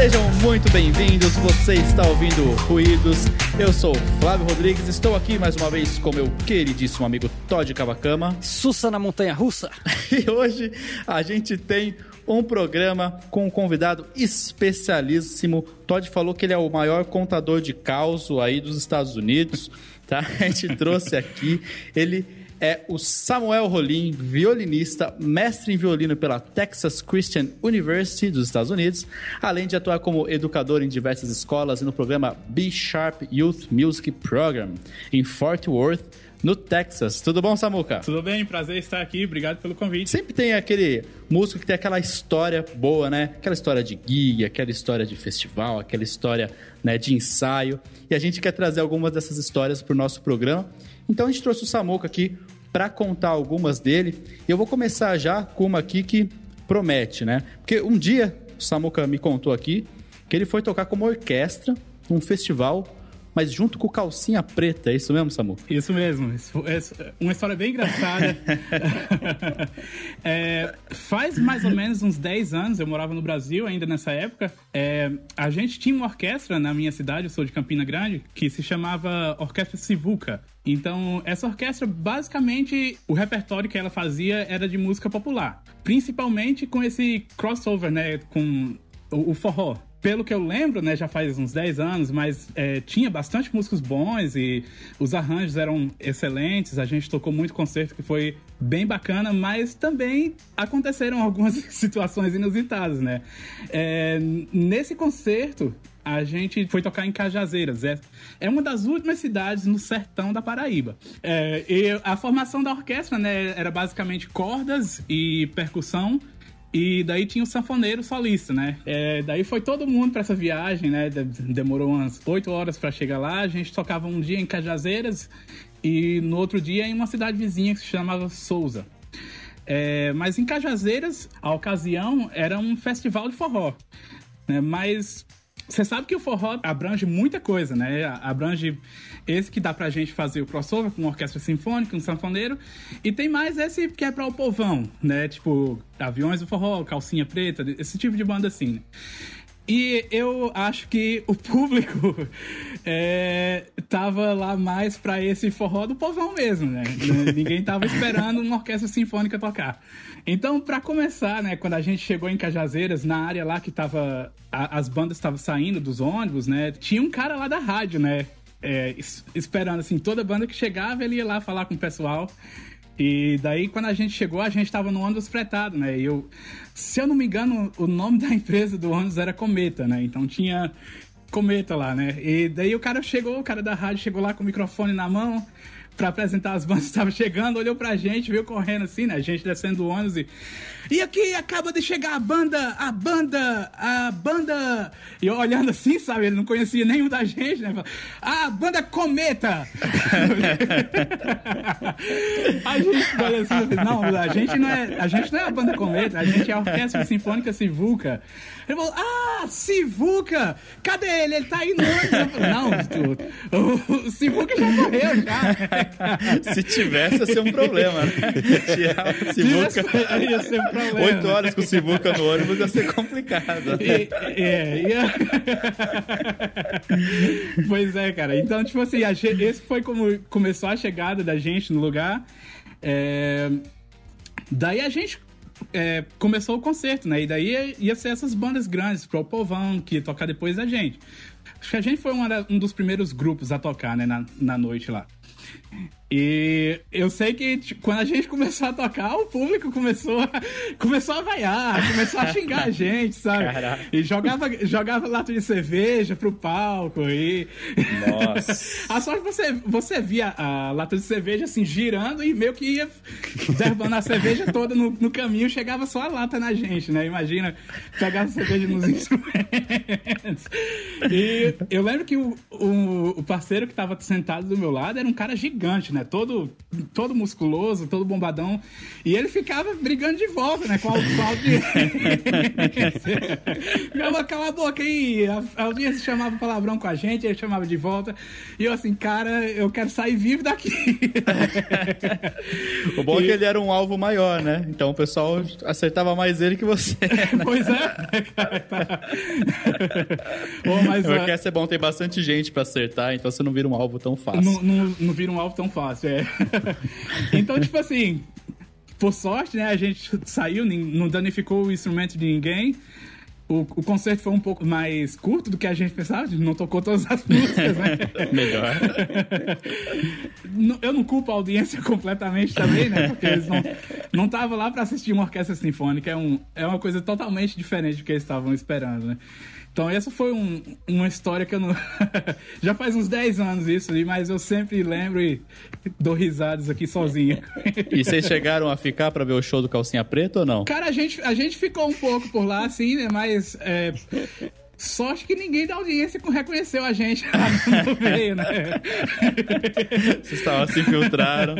Sejam muito bem-vindos, você está ouvindo Ruídos. Eu sou Flávio Rodrigues, estou aqui mais uma vez com meu queridíssimo amigo Todd Cavacama. Sussa na montanha russa. E hoje a gente tem um programa com um convidado especialíssimo. Todd falou que ele é o maior contador de caos aí dos Estados Unidos, tá? A gente trouxe aqui ele é o Samuel Rolim, violinista, mestre em violino pela Texas Christian University dos Estados Unidos, além de atuar como educador em diversas escolas e no programa B Sharp Youth Music Program em Fort Worth, no Texas. Tudo bom, Samuca? Tudo bem, prazer estar aqui, obrigado pelo convite. Sempre tem aquele músico que tem aquela história boa, né? Aquela história de gig, aquela história de festival, aquela história né, de ensaio. E a gente quer trazer algumas dessas histórias para o nosso programa. Então a gente trouxe o Samuca aqui para contar algumas dele. Eu vou começar já com uma aqui que promete, né? Porque um dia o Samuca me contou aqui que ele foi tocar como orquestra num festival mas junto com calcinha preta, é isso mesmo, Samu? Isso mesmo. Uma história bem engraçada. é, faz mais ou menos uns 10 anos, eu morava no Brasil ainda nessa época. É, a gente tinha uma orquestra na minha cidade, eu sou de Campina Grande, que se chamava Orquestra Sivuca. Então, essa orquestra, basicamente, o repertório que ela fazia era de música popular. Principalmente com esse crossover, né? Com o forró pelo que eu lembro, né, já faz uns 10 anos, mas é, tinha bastante músicos bons e os arranjos eram excelentes. A gente tocou muito concerto que foi bem bacana, mas também aconteceram algumas situações inusitadas, né? É, nesse concerto, a gente foi tocar em Cajazeiras. É, é uma das últimas cidades no sertão da Paraíba. É, e a formação da orquestra né, era basicamente cordas e percussão e daí tinha o sanfoneiro solista, né? É, daí foi todo mundo para essa viagem, né? Demorou umas oito horas para chegar lá. A gente tocava um dia em Cajazeiras e no outro dia em uma cidade vizinha que se chamava Souza. É, mas em Cajazeiras, a ocasião era um festival de forró. Né? Mas você sabe que o forró abrange muita coisa, né? Abrange esse que dá pra gente fazer o crossover com uma orquestra sinfônica, um sanfoneiro. E tem mais esse que é pra o povão, né? Tipo, Aviões do Forró, Calcinha Preta, esse tipo de banda assim, né? E eu acho que o público é, tava lá mais para esse forró do povão mesmo, né? Ninguém tava esperando uma orquestra sinfônica tocar. Então, para começar, né, quando a gente chegou em Cajazeiras, na área lá que tava a, as bandas estavam saindo dos ônibus, né? Tinha um cara lá da rádio, né? É, esperando assim, toda banda que chegava, ele ia lá falar com o pessoal. E daí, quando a gente chegou, a gente estava no ônibus fretado, né? E eu, se eu não me engano, o nome da empresa do ônibus era Cometa, né? Então tinha Cometa lá, né? E daí o cara chegou, o cara da rádio chegou lá com o microfone na mão para apresentar as bandas estava chegando, olhou pra gente, veio correndo assim, né? A gente descendo do ônibus e. E aqui acaba de chegar a banda, a banda, a banda. E eu olhando assim, sabe? Ele não conhecia nenhum da gente, né? A banda Cometa! a gente olha assim, não, a gente não é, a gente não é a banda Cometa, a gente é a Orquestra Sinfônica Sivuca. Ele falou, ah, Sivuca! Cadê ele? Ele tá aí no não, o, o Sivuca já morreu, já. Se tivesse, ia ser um problema, né? Tirar o Sivuca. Ia ser um problema. Oito horas com o Sivuca no ônibus ia ser complicado. E, é, ia... pois é, cara. Então, tipo assim, esse foi como começou a chegada da gente no lugar. É... Daí a gente é, começou o concerto, né? E daí ia, ia ser essas bandas grandes, pro povão, que ia tocar depois da gente. Acho que a gente foi um dos primeiros grupos a tocar, né, na, na noite lá. E eu sei que tipo, quando a gente começou a tocar, o público começou a, começou a vaiar, começou a xingar a gente, sabe? Caraca. E jogava, jogava lata de cerveja pro palco. E... Nossa. a sorte você, você via a lata de cerveja assim girando e meio que ia derrubando a cerveja toda no, no caminho, chegava só a lata na gente, né? Imagina pegar a cerveja nos instrumentos. E eu lembro que o, o, o parceiro que tava sentado do meu lado era um cara gigante, né? Né? Todo, todo musculoso, todo bombadão. E ele ficava brigando de volta, né? Com a, audiência. ficava, cala a boca aí. A, a audiência chamava palavrão com a gente, ele chamava de volta. E eu assim, cara, eu quero sair vivo daqui. o bom falou que ele era um alvo maior, né? Então o pessoal acertava mais ele que você. Né? pois é. Pô, mas, o orquestra é bom, tem bastante gente pra acertar, então você não vira um alvo tão fácil. Não, não, não vira um alvo tão fácil, é. então, tipo assim, por sorte, né, a gente saiu, não danificou o instrumento de ninguém. O, o concerto foi um pouco mais curto do que a gente pensava, a gente não tocou todas as músicas, né? Melhor. Eu não culpo a audiência completamente também, né? Porque eles não estavam lá para assistir uma orquestra sinfônica, é, um, é uma coisa totalmente diferente do que eles estavam esperando, né? Então, essa foi um, uma história que eu não. Já faz uns 10 anos isso, mas eu sempre lembro e dou risadas aqui sozinho. e vocês chegaram a ficar para ver o show do Calcinha Preta ou não? Cara, a gente, a gente ficou um pouco por lá, assim, né? Mas. É, Sorte que ninguém da audiência reconheceu a gente lá no meio, né? Vocês estavam se infiltraram.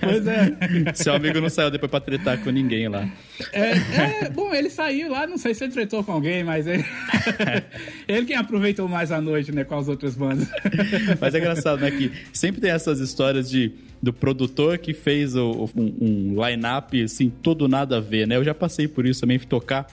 Pois é. Seu amigo não saiu depois pra tretar com ninguém lá. É, é, bom, ele saiu lá, não sei se ele tretou com alguém, mas ele, ele quem aproveitou mais a noite, né, com as outras bandas. Mas é engraçado, né, que sempre tem essas histórias de do produtor que fez o, um, um line-up, assim, todo nada a ver, né? Eu já passei por isso também, fui tocar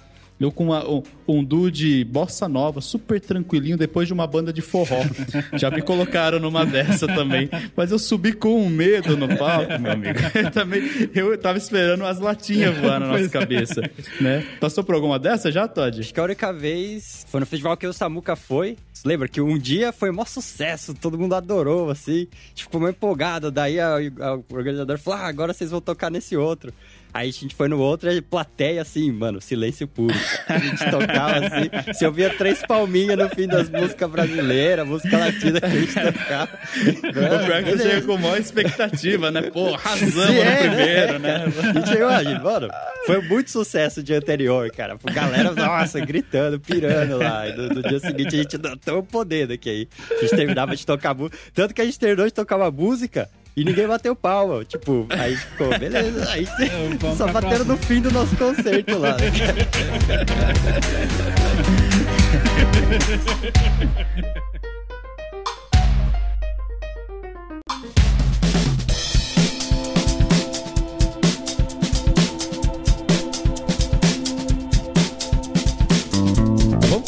eu com uma, um, um duo de bossa nova, super tranquilinho, depois de uma banda de forró. Já me colocaram numa dessa também. Mas eu subi com um medo no palco, meu amigo. Eu também, eu tava esperando as latinhas voar na nossa cabeça, né? Passou por alguma dessa já, Todd? Acho que a única vez foi no festival que o Samuca foi. Lembra que um dia foi maior sucesso, todo mundo adorou, assim. Gente ficou meio empolgado. Daí a, a, o organizador falou: ah, agora vocês vão tocar nesse outro. Aí a gente foi no outro, a plateia assim, mano, silêncio puro. A gente tocava assim, se ouvia três palminhas no fim das músicas brasileiras, música latina que a gente tocava. o pior que você chega com maior expectativa, né? Pô, arrasamos Sim, no é, primeiro, né? né? A gente chegou, a gente, mano, foi muito sucesso o dia anterior, cara. A galera, nossa, gritando, pirando lá. E no, no dia seguinte a gente deu o poder daqui aí. A gente terminava de tocar música. Tanto que a gente terminou de tocar uma música e ninguém bateu palma. Tipo, aí ficou, beleza. Aí é, só bateram no fim do nosso concerto lá.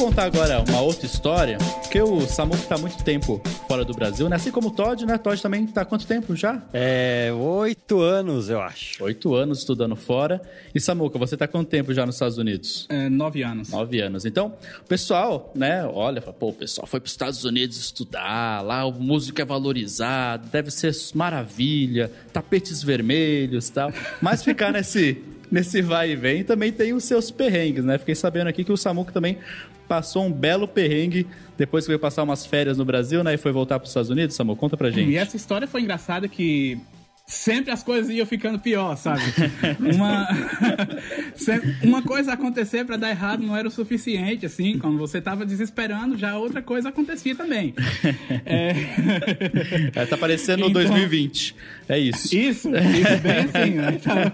contar agora uma outra história, porque o Samuca tá muito tempo fora do Brasil, né? Assim como o Todd, né? Todd também tá há quanto tempo já? É, oito anos, eu acho. Oito anos estudando fora. E Samuca, você tá há quanto tempo já nos Estados Unidos? É, nove anos. Nove anos. Então, o pessoal, né? Olha, pô, o pessoal foi pros Estados Unidos estudar, lá o músico é valorizado, deve ser maravilha, tapetes vermelhos e tal. Mas ficar nesse nesse vai e vem também tem os seus perrengues, né? Fiquei sabendo aqui que o Samuca também passou um belo perrengue depois que veio passar umas férias no Brasil, né? E foi voltar para os Estados Unidos. Samuel, conta pra gente. E essa história foi engraçada que sempre as coisas iam ficando pior, sabe? uma, uma coisa acontecer para dar errado não era o suficiente, assim. Quando você tava desesperando, já outra coisa acontecia também. É... é tá parecendo então... 2020. É isso. Isso, isso bem assim. Né? Tava...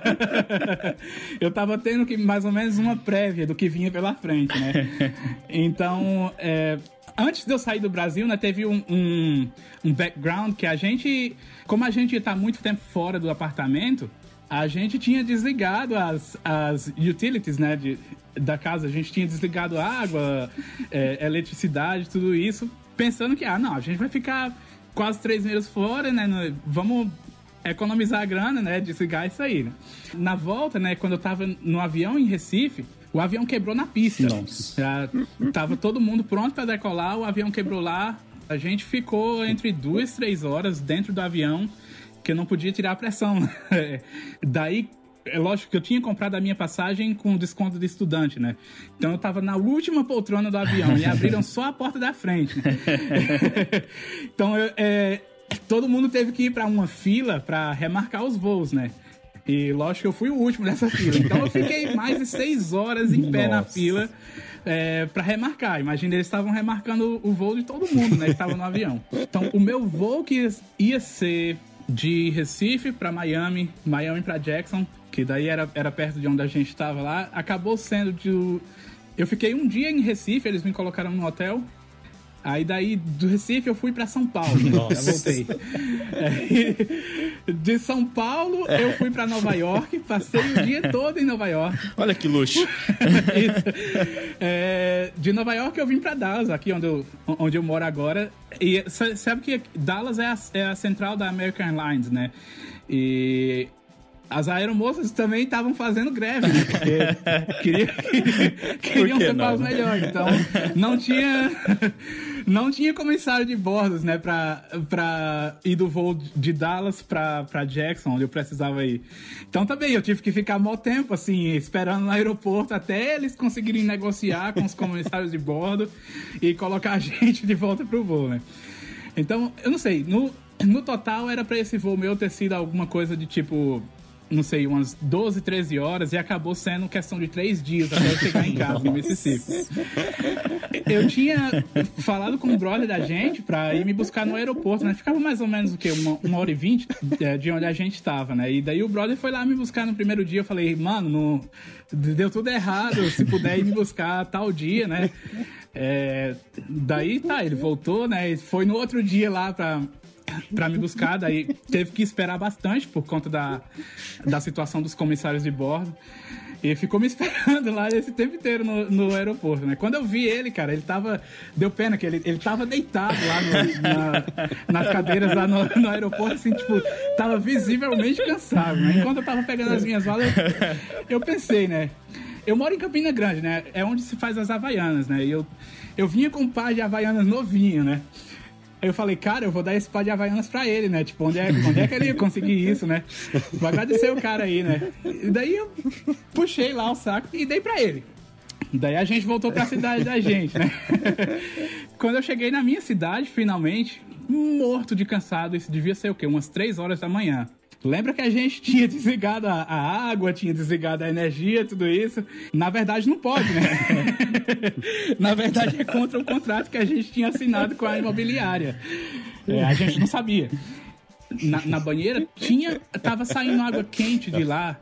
Eu tava tendo que mais ou menos uma prévia do que vinha pela frente, né? Então, é antes de eu sair do Brasil, né, teve um, um, um background que a gente, como a gente está muito tempo fora do apartamento, a gente tinha desligado as, as utilities, né, de, da casa. A gente tinha desligado água, é, eletricidade, tudo isso, pensando que, ah, não, a gente vai ficar quase três meses fora, né, vamos economizar a grana, né, desligar isso aí. Né? Na volta, né, quando eu tava no avião em Recife, o avião quebrou na pista. Nossa. Já tava todo mundo pronto para decolar, o avião quebrou lá. A gente ficou entre duas, três horas dentro do avião, que eu não podia tirar a pressão. Daí, é lógico que eu tinha comprado a minha passagem com desconto de estudante, né? Então eu tava na última poltrona do avião e abriram só a porta da frente. então eu, é, todo mundo teve que ir para uma fila para remarcar os voos, né? E lógico que eu fui o último dessa fila. Então eu fiquei mais de seis horas em pé Nossa. na fila é, para remarcar. Imagina, eles estavam remarcando o voo de todo mundo, né? Que estava no avião. Então, o meu voo que ia ser de Recife para Miami, Miami para Jackson, que daí era, era perto de onde a gente estava lá, acabou sendo de. Eu fiquei um dia em Recife, eles me colocaram no hotel. Aí daí do Recife eu fui para São Paulo. Nossa. voltei. É, de São Paulo eu fui para Nova York, passei o dia todo em Nova York. Olha que luxo. é, de Nova York eu vim para Dallas, aqui onde eu, onde eu moro agora. E sabe que Dallas é a, é a central da American Airlines, né? E as aeromoças também estavam fazendo greve, né? Porque queriam, queriam ser pagos melhores. Então, não tinha, não tinha comissário de bordos, né? Pra, pra ir do voo de Dallas pra, pra Jackson, onde eu precisava ir. Então, também, eu tive que ficar mó tempo, assim, esperando no aeroporto até eles conseguirem negociar com os comissários de bordo e colocar a gente de volta pro voo, né? Então, eu não sei, no, no total era para esse voo meu ter sido alguma coisa de tipo não sei, umas 12, 13 horas e acabou sendo questão de três dias até eu chegar em casa, em Mississippi. Eu tinha falado com o brother da gente pra ir me buscar no aeroporto, né? Ficava mais ou menos o quê? Uma, uma hora e vinte é, de onde a gente tava, né? E daí o brother foi lá me buscar no primeiro dia. Eu falei, mano, não... deu tudo errado. Se puder ir me buscar tal dia, né? É... Daí tá, ele voltou, né? Foi no outro dia lá pra, para me buscar, daí teve que esperar bastante por conta da, da situação dos comissários de bordo. E ficou me esperando lá esse tempo inteiro no, no aeroporto, né? Quando eu vi ele, cara, ele tava. Deu pena que ele, ele tava deitado lá no, na, nas cadeiras lá no, no, aeroporto, assim, tipo, tava visivelmente cansado, né? Enquanto eu tava pegando as minhas malas, eu, eu pensei, né? Eu moro em Campina Grande, né? É onde se faz as Havaianas, né? E eu, eu vinha com um par de Havaianas novinho, né? Aí eu falei, cara, eu vou dar esse pá de Havaianas pra ele, né? Tipo, onde é, onde é que ele ia conseguir isso, né? Vou agradecer o cara aí, né? E daí eu puxei lá o saco e dei pra ele. Daí a gente voltou pra cidade da gente, né? Quando eu cheguei na minha cidade, finalmente, morto de cansado, isso devia ser o quê? Umas três horas da manhã. Lembra que a gente tinha desligado a, água, tinha desligado a energia, tudo isso? Na verdade, não pode, né? Na verdade, é contra o contrato que a gente tinha assinado com a imobiliária. É, a gente não sabia. Na, na, banheira tinha, tava saindo água quente de lá.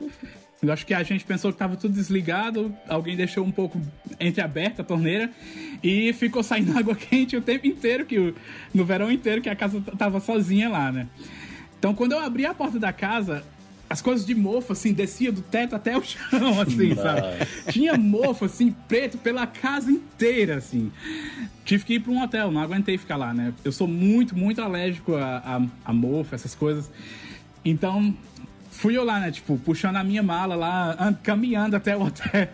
Eu acho que a gente pensou que estava tudo desligado, alguém deixou um pouco entreaberta a torneira e ficou saindo água quente o tempo inteiro, que no verão inteiro que a casa tava sozinha lá, né? Então, quando eu abri a porta da casa, as coisas de mofo, assim, descia do teto até o chão, assim, sabe? Tinha mofo, assim, preto pela casa inteira, assim. Tive que ir para um hotel, não aguentei ficar lá, né? Eu sou muito, muito alérgico a, a, a mofo, essas coisas. Então, fui eu lá, né? Tipo, puxando a minha mala lá, caminhando até o hotel.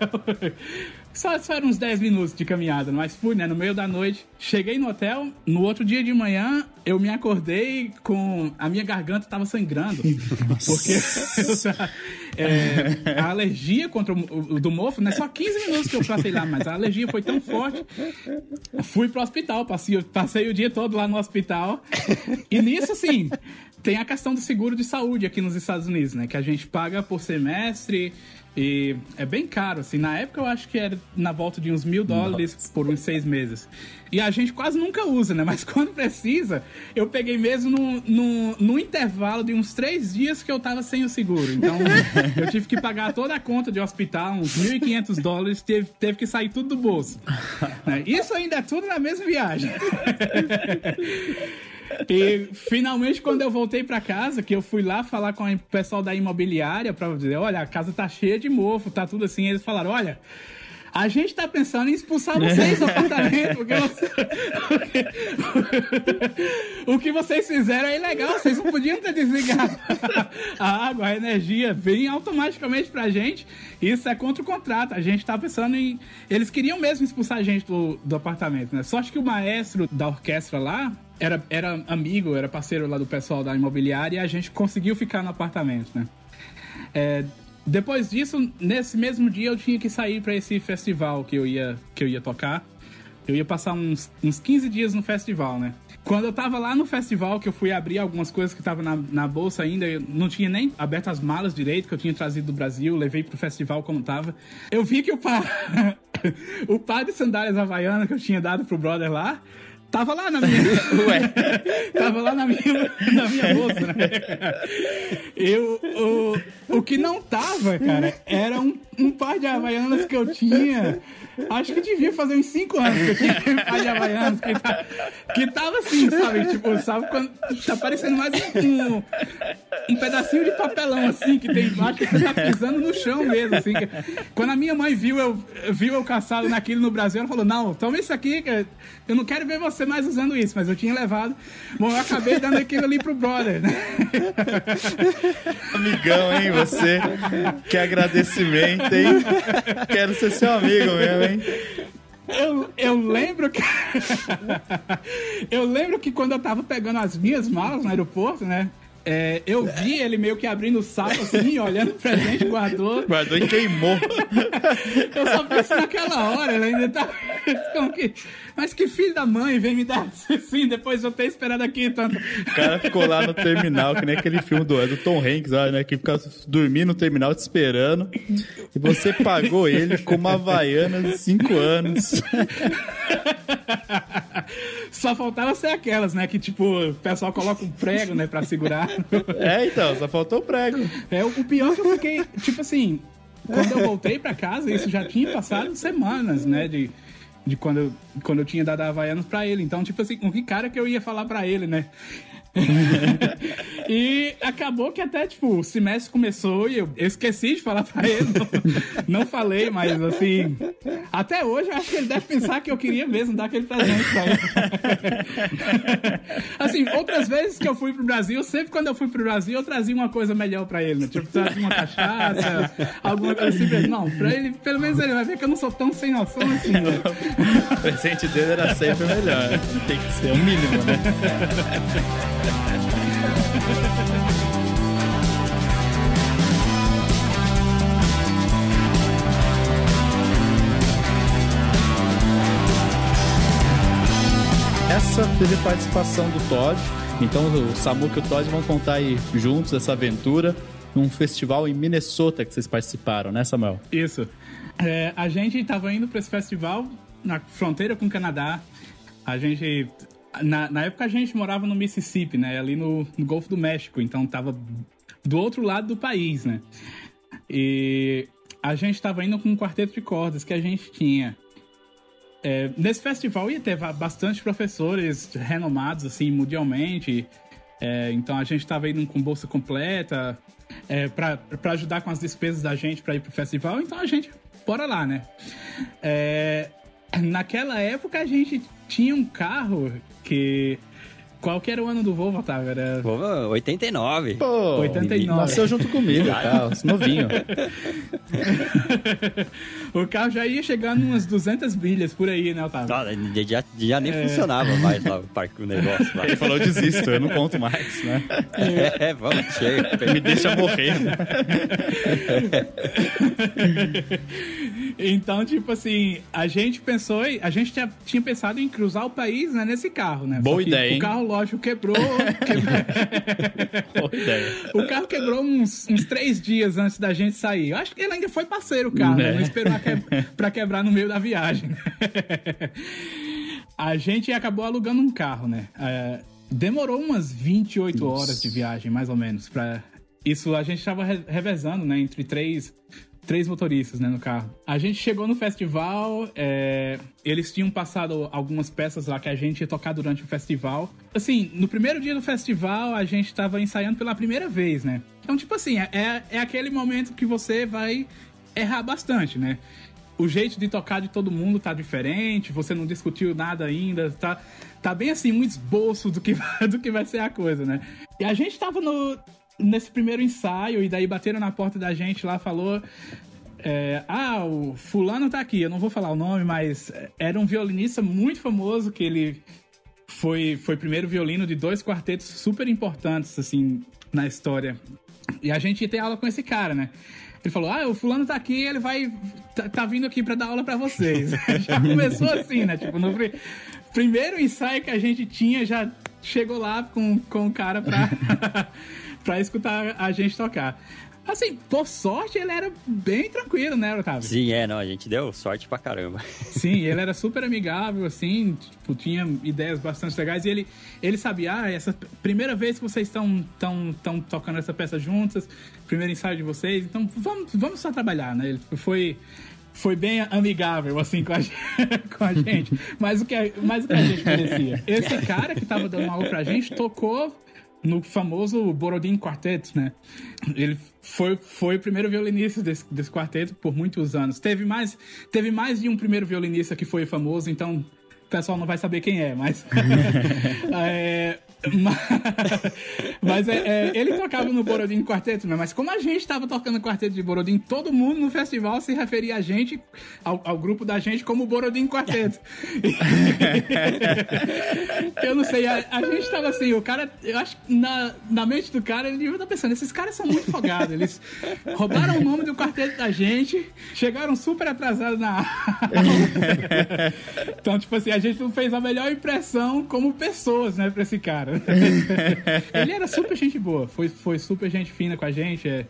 Só, só eram uns 10 minutos de caminhada, mas fui, né? No meio da noite. Cheguei no hotel. No outro dia de manhã, eu me acordei com. A minha garganta tava sangrando. Porque é, a alergia contra o, o, do mofo, não é só 15 minutos que eu passei lá, mas a alergia foi tão forte. Fui pro hospital, passei, passei o dia todo lá no hospital. E nisso, assim, tem a questão do seguro de saúde aqui nos Estados Unidos, né? Que a gente paga por semestre. E é bem caro, assim. Na época eu acho que era na volta de uns mil dólares por uns seis meses. E a gente quase nunca usa, né? Mas quando precisa, eu peguei mesmo no, no, no intervalo de uns três dias que eu tava sem o seguro. Então eu tive que pagar toda a conta de hospital, uns 1.500 dólares, teve, teve que sair tudo do bolso. Né? Isso ainda é tudo na mesma viagem. E finalmente, quando eu voltei para casa, que eu fui lá falar com o pessoal da imobiliária para dizer: olha, a casa tá cheia de mofo, tá tudo assim. Eles falaram: olha. A gente tá pensando em expulsar vocês do apartamento, porque, você... o que vocês fizeram é ilegal, vocês não podiam ter desligado a água, a energia, vem automaticamente pra gente. Isso é contra o contrato. A gente tá pensando em. Eles queriam mesmo expulsar a gente do, do apartamento, né? Só acho que o maestro da orquestra lá, era, era amigo, era parceiro lá do pessoal da imobiliária e a gente conseguiu ficar no apartamento, né? É, depois disso, nesse mesmo dia eu tinha que sair para esse festival que eu ia, que eu ia tocar. Eu ia passar uns, uns 15 dias no festival, né? Quando eu tava lá no festival, que eu fui abrir algumas coisas que estavam na, na bolsa ainda, eu não tinha nem aberto as malas direito, que eu tinha trazido do Brasil, levei pro festival como tava. Eu vi que o par, o par de sandálias havaianas que eu tinha dado pro brother lá, Tava lá na minha. Ué. Tava lá na minha, na minha bolsa, né? Eu, o, o que não tava, cara, era um, um par de havaianas que eu tinha Acho que devia fazer uns 5 anos que eu tinha pai de Havaianos, que, tá, que tava assim, sabe? Tipo, sabe quando tá parecendo mais um, um pedacinho de papelão, assim, que tem embaixo, que tá pisando no chão mesmo, assim. Quando a minha mãe viu eu, viu eu caçado naquilo no Brasil, ela falou, não, toma isso aqui, eu não quero ver você mais usando isso, mas eu tinha levado. Bom, eu acabei dando aquilo ali pro brother, né? Amigão, hein, você? Que agradecimento, hein? Quero ser seu amigo mesmo, hein? Eu, eu lembro que. eu lembro que quando eu tava pegando as minhas malas no aeroporto, né? É, eu vi ele meio que abrindo o saco assim, olhando pra gente, guardou. Guardou e queimou. eu só penso naquela hora, ele ainda tá. Como que. Mas que filho da mãe vem me dar assim, depois de eu ter esperado aqui tanto. O cara ficou lá no terminal, que nem aquele filme do, do Tom Hanks, né? Que fica dormindo no terminal te esperando. E você pagou ele com uma Havaiana de 5 anos. Só faltava ser aquelas, né? Que tipo, o pessoal coloca um prego, né, pra segurar. É, então, só faltou o prego. É, o pior é que eu fiquei, tipo assim, quando eu voltei pra casa, isso já tinha passado semanas, né? De, de quando, eu, quando eu tinha dado a Havaianas pra ele. Então, tipo assim, com que cara que eu ia falar pra ele, né? e acabou que até, tipo, o semestre começou e eu, eu esqueci de falar pra ele. Não, não, falei, mas assim. Até hoje eu acho que ele deve pensar que eu queria mesmo dar aquele presente pra ele. assim, outras vezes que eu fui pro Brasil, sempre quando eu fui pro Brasil, eu trazia uma coisa melhor pra ele, né? Tipo, trazia uma cachaça, alguma coisa assim. Não, pra ele, pelo menos ele vai ver que eu não sou tão sem noção assim, né? O presente dele era sempre melhor. Tem que ser o mínimo, né? Essa teve participação do Todd. Então o Samuca e o Todd vão contar aí juntos essa aventura num festival em Minnesota que vocês participaram, né, Samuel? Isso. É, a gente estava indo para esse festival na fronteira com o Canadá. A gente na, na, época a gente morava no Mississippi, né? Ali no, no, Golfo do México, então tava do outro lado do país, né? E a gente tava indo com um quarteto de cordas que a gente tinha. É, nesse festival ia ter bastante professores renomados, assim, mundialmente. É, então a gente tava indo com bolsa completa é, para ajudar com as despesas da gente para ir pro festival. Então a gente, bora lá, né? É, naquela época a gente tinha um carro que. Qual que era o ano do Volvo, Otávio? Era... Volvo 89. Pô, 89. Nasceu junto comigo, carro, novinho. o carro já ia chegando umas 200 milhas por aí, né, Otávio? Não, já, já nem é... funcionava mais lá, o parque, o negócio lá. Ele falou, desisto, eu não conto mais, né? É, vamos, chega. Me deixa morrer. então, tipo assim, a gente pensou, a gente tinha, tinha pensado em cruzar o país né, nesse carro, né? Boa ideia? O carro, lógico, quebrou. Boa ideia. O carro quebrou uns, uns três dias antes da gente sair. Eu acho que ele ainda foi parceiro, o carro, né? né? Não esperou que, pra quebrar no meio da viagem. a gente acabou alugando um carro, né? É, demorou umas 28 Nossa. horas de viagem, mais ou menos, pra... Isso a gente estava revezando, né? Entre três três motoristas, né, no carro. A gente chegou no festival, é, eles tinham passado algumas peças lá que a gente ia tocar durante o festival. Assim, no primeiro dia do festival, a gente tava ensaiando pela primeira vez, né? Então, tipo assim, é, é aquele momento que você vai errar bastante, né? O jeito de tocar de todo mundo tá diferente, você não discutiu nada ainda, tá, tá bem assim, um esboço do que, do que vai ser a coisa, né? E a gente tava no, nesse primeiro ensaio, e daí bateram na porta da gente lá, falou. É, ah, o fulano tá aqui, eu não vou falar o nome, mas era um violinista muito famoso que ele foi, foi primeiro violino de dois quartetos super importantes, assim, na história. E a gente ia ter aula com esse cara, né? Ele falou: Ah, o fulano tá aqui, ele vai. tá, tá vindo aqui para dar aula para vocês. já começou assim, né? Tipo, no primeiro ensaio que a gente tinha, já chegou lá com, com o cara pra. pra escutar a gente tocar. Assim, por sorte, ele era bem tranquilo, né, Otávio? Sim, é, não, a gente deu sorte pra caramba. Sim, ele era super amigável, assim, tipo, tinha ideias bastante legais. E ele, ele sabia, ah, essa primeira vez que vocês estão tão, tão tocando essa peça juntas, primeiro ensaio de vocês, então vamos, vamos só trabalhar, né? Ele foi foi bem amigável, assim, com a, com a gente. Mas o, que a, mas o que a gente merecia. Esse cara que tava dando aula pra gente tocou no famoso Borodin Quartet, né? Ele foi, foi o primeiro violinista desse, desse quarteto por muitos anos. Teve mais, teve mais de um primeiro violinista que foi famoso, então o pessoal não vai saber quem é, mas. é, mas é, é, ele tocava no Borodin Quarteto, né? Mas como a gente estava tocando quarteto de Borodin, todo mundo no festival se referia a gente, ao, ao grupo da gente, como Borodin Quarteto. eu não sei, a, a gente estava assim, o cara, eu acho que na, na mente do cara, ele devia estar pensando, esses caras são muito folgados, eles roubaram o nome do quarteto da gente, chegaram super atrasados na Então, tipo assim, a gente não fez a melhor impressão como pessoas, né, pra esse cara. ele era super gente boa, foi, foi super gente fina com a gente. É.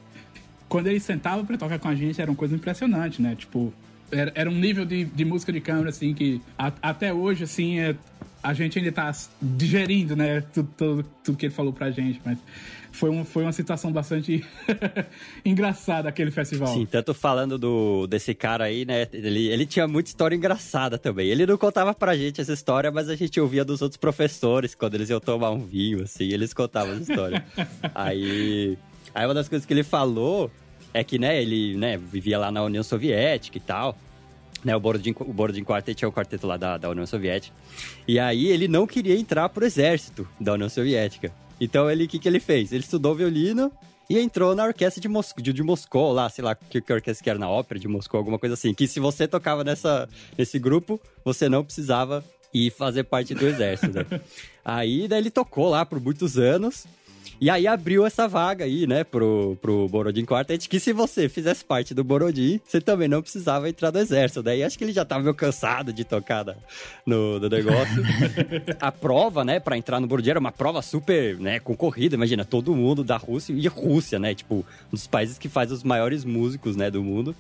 Quando ele sentava pra tocar com a gente, era uma coisa impressionante, né? Tipo, era, era um nível de, de música de câmera, assim, que a, até hoje, assim, é, a gente ainda tá digerindo, né? Tudo, tudo, tudo que ele falou pra gente, mas foi, um, foi uma situação bastante engraçada aquele festival. Sim, tanto falando do, desse cara aí, né? Ele, ele tinha muita história engraçada também. Ele não contava pra gente essa história, mas a gente ouvia dos outros professores quando eles iam tomar um vinho, assim, eles contavam essa história. aí, aí uma das coisas que ele falou é que, né, ele né, vivia lá na União Soviética e tal. Né, o Borodin, o Borodin Quartet é o quarteto lá da, da União Soviética. E aí ele não queria entrar pro exército da União Soviética. Então ele, o que, que ele fez? Ele estudou violino e entrou na orquestra de, Moscou, de, de Moscou, lá, sei lá que, que orquestra que era, na ópera de Moscou, alguma coisa assim. Que se você tocava nessa, nesse grupo, você não precisava ir fazer parte do exército, né? aí, daí ele tocou lá por muitos anos. E aí abriu essa vaga aí, né, pro, pro Borodin Quartet, que se você fizesse parte do Borodin, você também não precisava entrar no exército. Daí acho que ele já tava meio cansado de tocar no, no negócio. a prova, né, pra entrar no Borodin era uma prova super, né, concorrida. Imagina, todo mundo da Rússia e Rússia, né, tipo, um dos países que faz os maiores músicos, né, do mundo.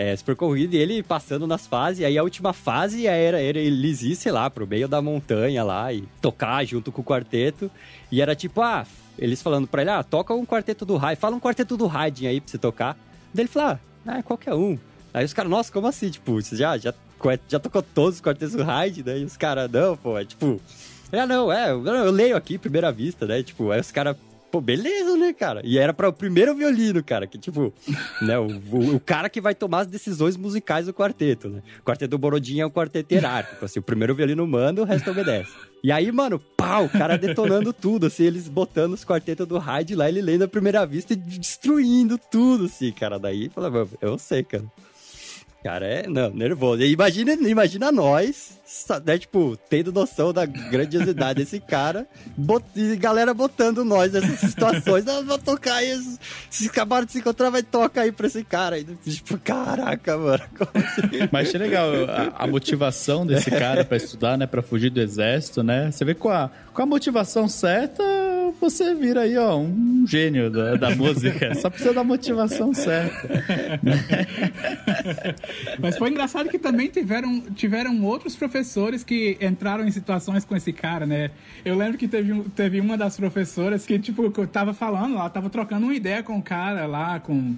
É, super corrido, e ele passando nas fases, aí a última fase era, era eles ir, sei lá, pro meio da montanha lá e tocar junto com o quarteto. E era tipo, ah, eles falando pra ele, ah, toca um quarteto do Haydn, fala um quarteto do Haydn aí pra você tocar. Daí ele falou, ah, é qualquer um. Aí os caras, nossa, como assim? Tipo, você já, já, já tocou todos os quartetos do Haydn? Daí os caras, não, pô, é tipo... Ah, não, é, eu leio aqui, primeira vista, né? Tipo, aí os caras Pô, beleza, né, cara? E era para o primeiro violino, cara, que tipo, né, o, o, o, cara que vai tomar as decisões musicais do quarteto, né? O quarteto do Borodin é um quarteto hierárquico, assim, o primeiro violino manda, o resto obedece. E aí, mano, pau, o cara detonando tudo, assim, eles botando os quartetos do Hyde lá, ele lendo a primeira vista e destruindo tudo, assim, cara. Daí, fala, eu sei, cara. Cara, é, não, nervoso. Imagina, imagina nós, né, tipo, tendo noção da grandiosidade desse cara, bot, e galera botando nós nessas situações. ah, vou tocar aí, se acabaram de se encontrar, vai tocar aí pra esse cara. aí tipo, caraca, mano. Assim? Mas achei legal a, a, motivação desse cara pra estudar, né, pra fugir do exército, né? Você vê com a, com a motivação certa, você vira aí, ó, um gênio da, da música. Só precisa da motivação certa. Mas foi engraçado que também tiveram, tiveram outros professores que entraram em situações com esse cara, né? Eu lembro que teve, teve uma das professoras que, tipo, tava falando, ela tava trocando uma ideia com o cara lá, com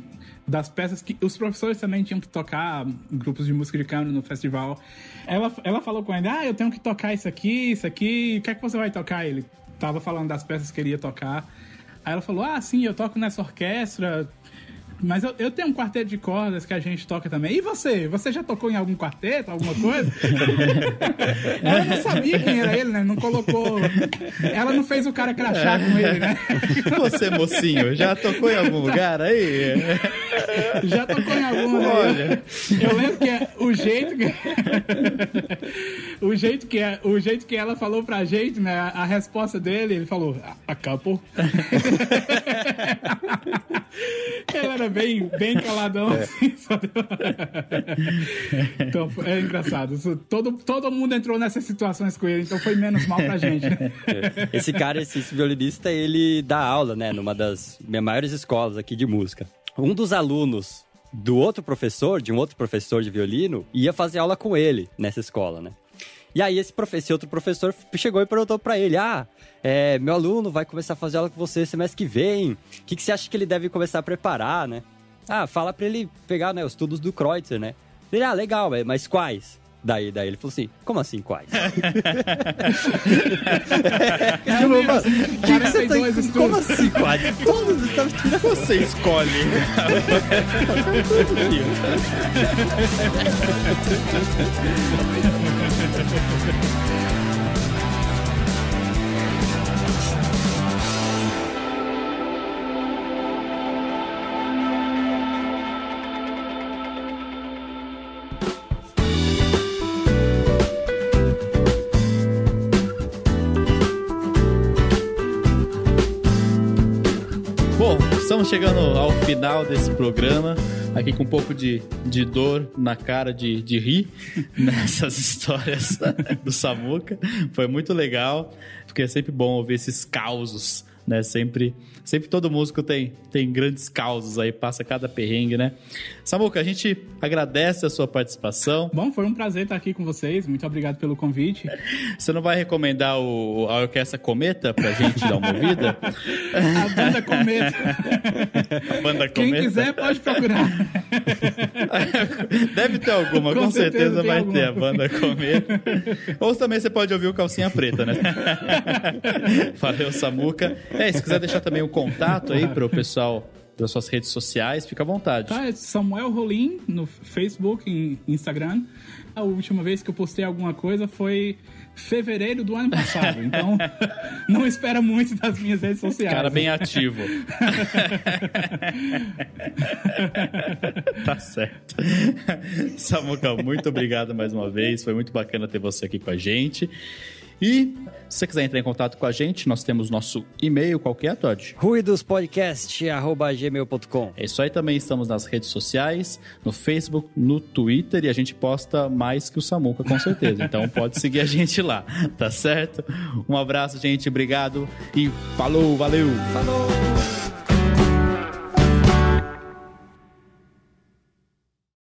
das peças que os professores também tinham que tocar grupos de música de câmara no festival. Ela, ela falou com ele: Ah, eu tenho que tocar isso aqui, isso aqui, o que é que você vai tocar? Ele tava falando das peças que queria tocar. Aí ela falou: Ah, sim, eu toco nessa orquestra, mas eu, eu, tenho um quarteto de cordas que a gente toca também. E você? Você já tocou em algum quarteto, alguma coisa? ela não sabia quem era ele, né? Não colocou. Ela não fez o cara crachar é. com ele, né? Você, mocinho, já tocou em algum lugar aí? Já tocou em algum lugar. Olha. Eu lembro que é o jeito que. o jeito que, é, o jeito que ela falou pra gente, né? A resposta dele, ele falou: a couple. ela era bem, bem caladão. É. Assim, então é engraçado. Todo, todo mundo entrou nessas situações com ele, então foi menos mal pra gente. Né? Esse cara, esse, esse violinista, ele dá aula, né, numa das maiores escolas aqui de música. Um dos alunos do outro professor, de um outro professor de violino, ia fazer aula com ele nessa escola, né? E aí esse, esse outro professor chegou e perguntou para ele: Ah, é, meu aluno vai começar a fazer aula com você semestre que vem. O que, que você acha que ele deve começar a preparar, né? Ah, fala para ele pegar né, os estudos do Kreutzer, né? Ele, ah, legal, mas quais? Daí, daí ele falou assim, como assim quais? tipo, mano, que que você tá, como assim quais? Todos os estados tirando. Você escolhe. estamos chegando ao final desse programa. Aqui com um pouco de, de dor na cara de, de rir nessas histórias do Samuca. Foi muito legal, porque é sempre bom ouvir esses causos, né? Sempre, sempre todo músico tem, tem grandes causos aí, passa cada perrengue, né? Samuca, a gente agradece a sua participação. Bom, foi um prazer estar aqui com vocês. Muito obrigado pelo convite. Você não vai recomendar o, a Orquestra Cometa pra gente dar uma ouvida? A banda Cometa. A banda Cometa. Quem quiser pode procurar. Deve ter alguma, com, Com certeza, certeza vai alguma. ter a banda Cometa. Ou também você pode ouvir o Calcinha Preta, né? Valeu, Samuca. É, se quiser deixar também o contato aí pro pessoal das suas redes sociais, fica à vontade. Tá, é Samuel Rolim no Facebook e Instagram. A última vez que eu postei alguma coisa foi fevereiro do ano passado. Então, não espera muito das minhas redes sociais. Cara bem ativo. tá certo. Samuca, muito obrigado mais uma vez. Foi muito bacana ter você aqui com a gente. E se você quiser entrar em contato com a gente, nós temos nosso e-mail, qual que é, Todd? ruidospodcast.gmail.com É isso aí também, estamos nas redes sociais, no Facebook, no Twitter, e a gente posta mais que o Samuca, com certeza. Então pode seguir a gente lá, tá certo? Um abraço, gente, obrigado e falou, valeu! Falou!